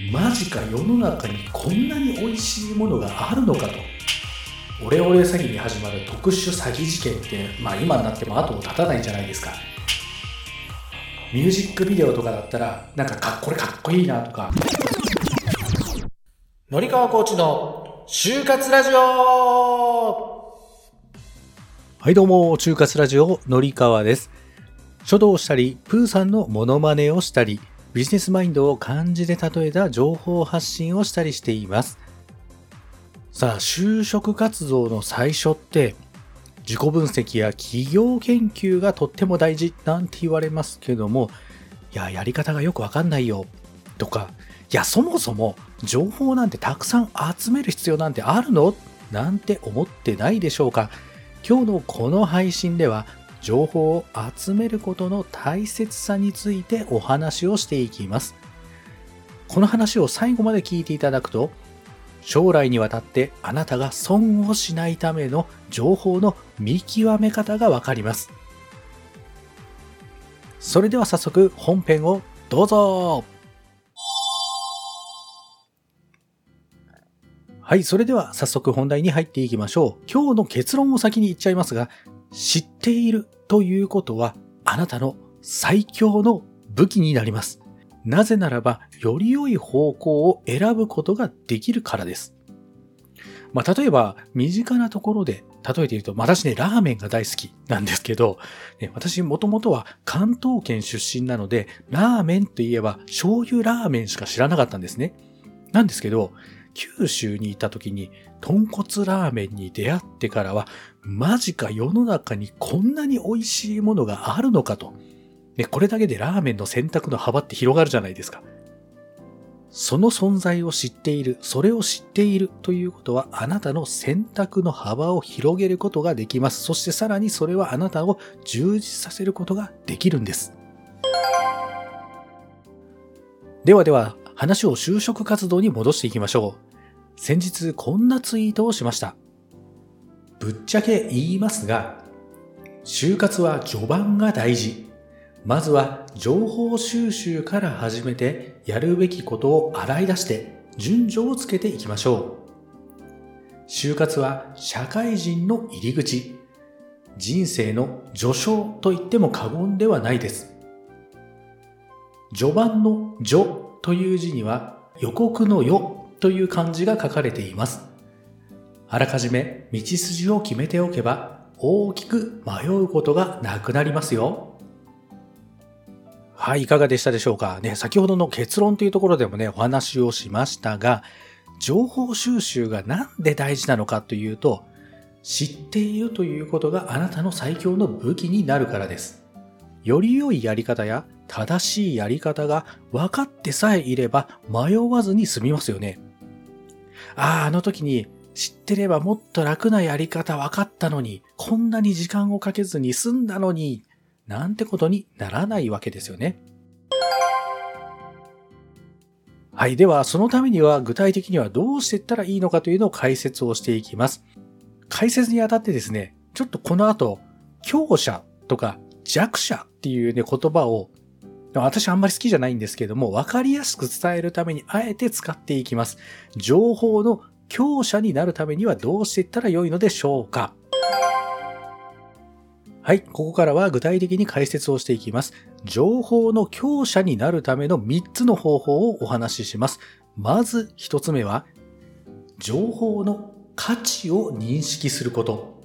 マジか世の中にこんなに美味しいものがあるのかと。オレオレ詐欺に始まる特殊詐欺事件ってまあ今になっても後を絶たないんじゃないですか。ミュージックビデオとかだったらなんかかっこれかっこいいなとか。のりかわコーチの就活ラジオ。はいどうも就活ラジオのりかわです。書道をしたりプーさんのモノマネをしたりビジネスマインドを漢字で例えた情報発信をしたりしています。さあ、就職活動の最初って、自己分析や企業研究がとっても大事なんて言われますけども、いや、やり方がよくわかんないよ。とか、いや、そもそも情報なんてたくさん集める必要なんてあるの？なんて思ってないでしょうか？今日のこの配信では、情報を集めることの大切さについてお話をしていきます。この話を最後まで聞いていただくと、将来にわたってあなたが損をしないための情報の見極め方がわかります。それでは早速本編をどうぞはい、それでは早速本題に入っていきましょう。今日の結論を先に言っちゃいますが、知っているということはあなたの最強の武器になります。なぜならば、より良い方向を選ぶことができるからです。まあ、例えば、身近なところで、例えて言うと、私ね、ラーメンが大好きなんですけど、ね、私もともとは関東圏出身なので、ラーメンといえば醤油ラーメンしか知らなかったんですね。なんですけど、九州にいた時に豚骨ラーメンに出会ってからは、マジか世の中にこんなに美味しいものがあるのかと。ね、これだけでラーメンの選択の幅って広がるじゃないですか。その存在を知っている、それを知っているということは、あなたの選択の幅を広げることができます。そしてさらにそれはあなたを充実させることができるんです。ではでは、話を就職活動に戻していきましょう。先日こんなツイートをしました。ぶっちゃけ言いますが、就活は序盤が大事。まずは情報収集から始めてやるべきことを洗い出して順序をつけていきましょう。就活は社会人の入り口。人生の序章と言っても過言ではないです。序盤の序という字には予告の予という漢字が書かれています。あらかじめ道筋を決めておけば大きく迷うことがなくなりますよ。はい、いかがでしたでしょうか？ね、先ほどの結論というところでもね、お話をしましたが、情報収集がなんで大事なのかというと、知っているということがあなたの最強の武器になるからです。より良いやり方や正しいやり方が分かってさえいれば迷わずに済みますよね。ああ、あの時に知ってればもっと楽なやり方分かったのに、こんなに時間をかけずに済んだのに、なんてことにならないわけですよね。はい。では、そのためには具体的にはどうしていったらいいのかというのを解説をしていきます。解説にあたってですね、ちょっとこの後、強者とか弱者っていうね、言葉を私あんまり好きじゃないんですけども、わかりやすく伝えるためにあえて使っていきます。情報の強者になるためにはどうしていったらよいのでしょうかはい、ここからは具体的に解説をしていきます。情報の強者になるための3つの方法をお話しします。まず1つ目は、情報の価値を認識すること。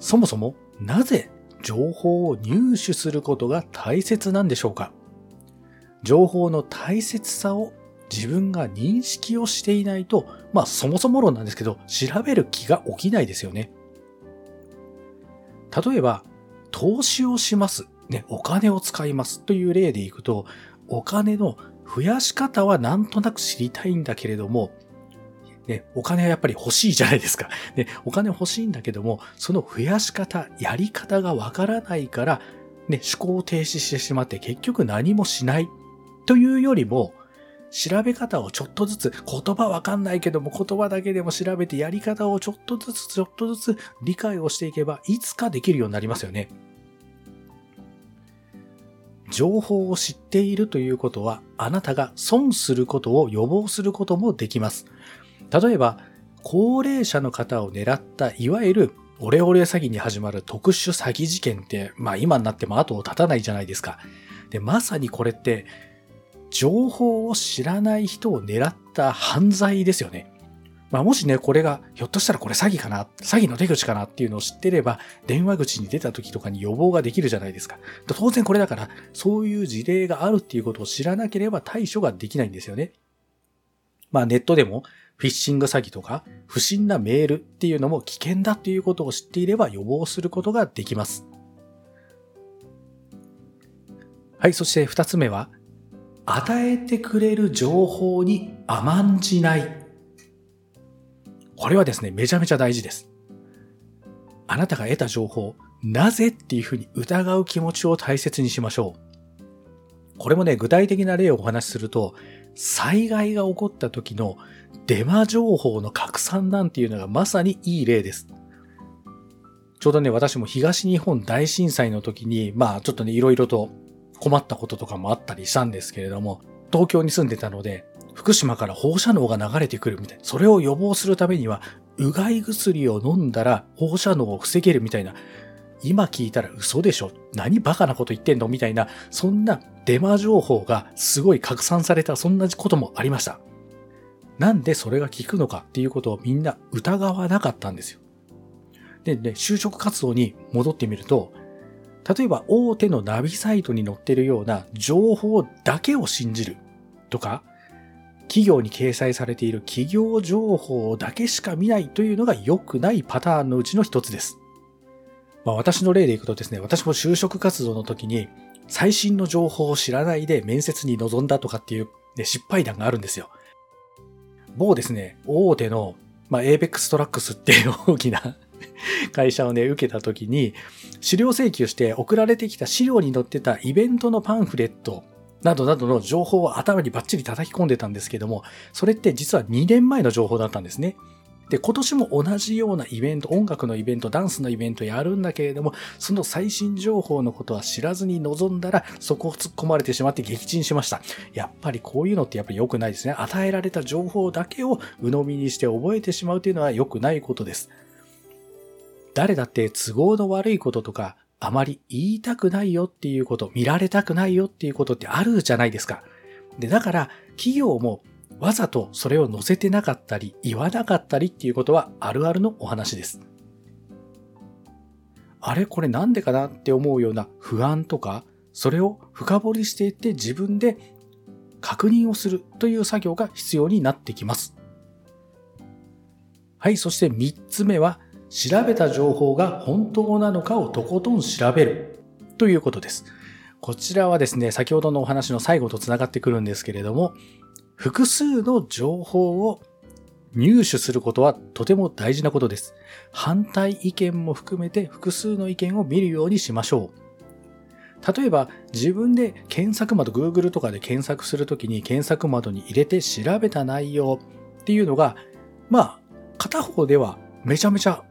そもそもなぜ情報を入手することが大切なんでしょうか？情報の大切さを自分が認識をしていないと、まあそもそも論なんですけど、調べる気が起きないですよね。例えば、投資をします。ね、お金を使いますという例でいくと、お金の増やし方はなんとなく知りたいんだけれども、ね、お金はやっぱり欲しいじゃないですか。ね、お金欲しいんだけども、その増やし方、やり方がわからないから、ね、思考を停止してしまって結局何もしないというよりも、調べ方をちょっとずつ、言葉わかんないけども言葉だけでも調べてやり方をちょっとずつちょっとずつ理解をしていけば、いつかできるようになりますよね。情報を知っているということは、あなたが損することを予防することもできます。例えば、高齢者の方を狙った、いわゆるオレオレ詐欺に始まる特殊詐欺事件って、まあ今になっても後を絶たないじゃないですか。で、まさにこれって、情報を知らない人を狙った犯罪ですよね。まあもしね、これが、ひょっとしたらこれ詐欺かな、詐欺の手口かなっていうのを知ってれば、電話口に出た時とかに予防ができるじゃないですか。当然これだから、そういう事例があるっていうことを知らなければ対処ができないんですよね。まあネットでも、フィッシング詐欺とか、不審なメールっていうのも危険だっていうことを知っていれば予防することができます。はい、そして二つ目は、与えてくれる情報に甘んじない。これはですね、めちゃめちゃ大事です。あなたが得た情報、なぜっていうふうに疑う気持ちを大切にしましょう。これもね、具体的な例をお話しすると、災害が起こった時のデマ情報の拡散なんていうのがまさにいい例です。ちょうどね、私も東日本大震災の時に、まあちょっとね、いろいろと困ったこととかもあったりしたんですけれども、東京に住んでたので、福島から放射能が流れてくるみたいな。それを予防するためには、うがい薬を飲んだら放射能を防げるみたいな。今聞いたら嘘でしょ何バカなこと言ってんの？みたいな、そんなデマ情報がすごい拡散された、そんなこともありました。なんでそれが効くのかっていうことをみんな疑わなかったんですよ。でね、就職活動に戻ってみると、例えば大手のナビサイトに載ってるような情報だけを信じるとか、企業に掲載されている企業情報だけしか見ないというのが良くないパターンのうちの一つです。まあ、私の例でいくとですね、私も就職活動の時に最新の情報を知らないで面接に臨んだとかっていう、ね、失敗談があるんですよ。某ですね、大手の、まあ、APEX トラックスっていう大きな 会社をね、受けた時に、資料請求して送られてきた資料に載ってたイベントのパンフレットなどなどの情報を頭にバッチリ叩き込んでたんですけども、それって実は2年前の情報だったんですね。で、今年も同じようなイベント、音楽のイベント、ダンスのイベントやるんだけれども、その最新情報のことは知らずに臨んだら、そこを突っ込まれてしまって撃沈しました。やっぱりこういうのってやっぱり良くないですね。与えられた情報だけを鵜呑みにして覚えてしまうというのは良くないことです。誰だって都合の悪いこととか、あまり言いたくないよっていうこと、見られたくないよっていうことってあるじゃないですか。で、だから、企業もわざとそれを載せてなかったり、言わなかったりっていうことはあるあるのお話です。あれこれなんでかなって思うような不安とか、それを深掘りしていって自分で確認をするという作業が必要になってきます。はい、そして三つ目は、調べた情報が本当なのかをとことん調べるということです。こちらはですね、先ほどのお話の最後と繋がってくるんですけれども、複数の情報を入手することはとても大事なことです。反対意見も含めて複数の意見を見るようにしましょう。例えば自分で検索窓、Google とかで検索するときに検索窓に入れて調べた内容っていうのが、まあ、片方ではめちゃめちゃ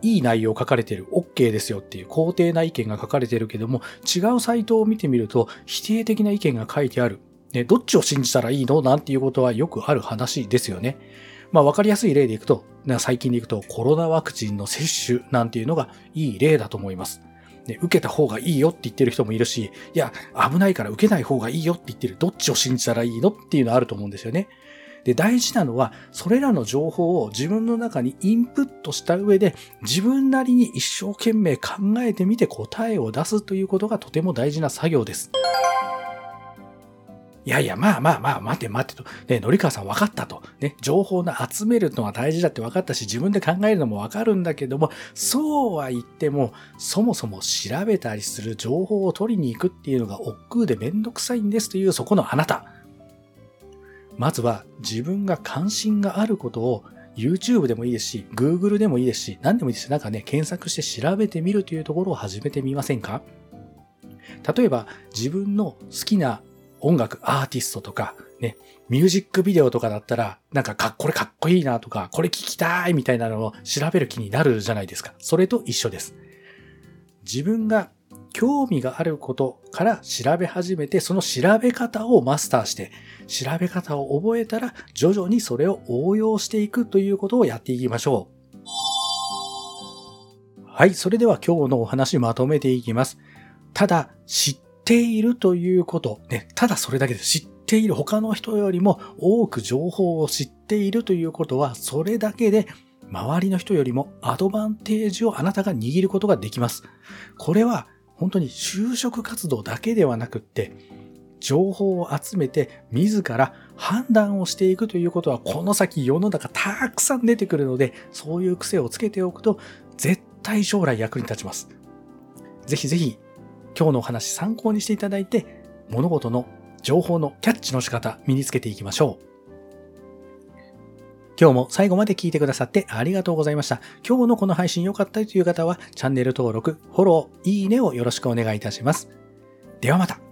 いい内容書かれてる、OK ですよっていう肯定な意見が書かれてるけども、違うサイトを見てみると否定的な意見が書いてある。ね、どっちを信じたらいいの？なんていうことはよくある話ですよね。まあ分かりやすい例でいくと、最近でいくとコロナワクチンの接種なんていうのがいい例だと思います。ね、受けた方がいいよって言ってる人もいるし、いや、危ないから受けない方がいいよって言ってる。どっちを信じたらいいの？っていうのはあると思うんですよね。で、大事なのは、それらの情報を自分の中にインプットした上で、自分なりに一生懸命考えてみて答えを出すということがとても大事な作業です。いやいや、まあまあまあ、待て待てと。ね、のりかわさん分かったと。ね、情報の集めるのは大事だって分かったし、自分で考えるのも分かるんだけども、そうは言っても、そもそも調べたりする情報を取りに行くっていうのが億劫でめんどくさいんですというそこのあなた。まずは自分が関心があることを YouTube でもいいですし、Google でもいいですし、何でもいいです。なんかね、検索して調べてみるというところを始めてみませんか？例えば、自分の好きな音楽、アーティストとか、ね、ミュージックビデオとかだったら、なんかか、これかっこいいなとか、これ聞きたいみたいなのを調べる気になるじゃないですか。それと一緒です。自分が興味があることから調べ始めて、その調べ方をマスターして、調べ方を覚えたら、徐々にそれを応用していくということをやっていきましょう。はい、それでは今日のお話まとめていきます。ただ、知っっているということ、ね、ただそれだけで知っている他の人よりも多く情報を知っているということは、それだけで周りの人よりもアドバンテージをあなたが握ることができます。これは本当に就職活動だけではなくって、情報を集めて自ら判断をしていくということはこの先世の中たくさん出てくるので、そういう癖をつけておくと絶対将来役に立ちます。ぜひぜひ今日のお話参考にしていただいて物事の情報のキャッチの仕方身につけていきましょう。今日も最後まで聞いてくださってありがとうございました。今日のこの配信良かったという方はチャンネル登録、フォロー、いいねをよろしくお願いいたします。ではまた。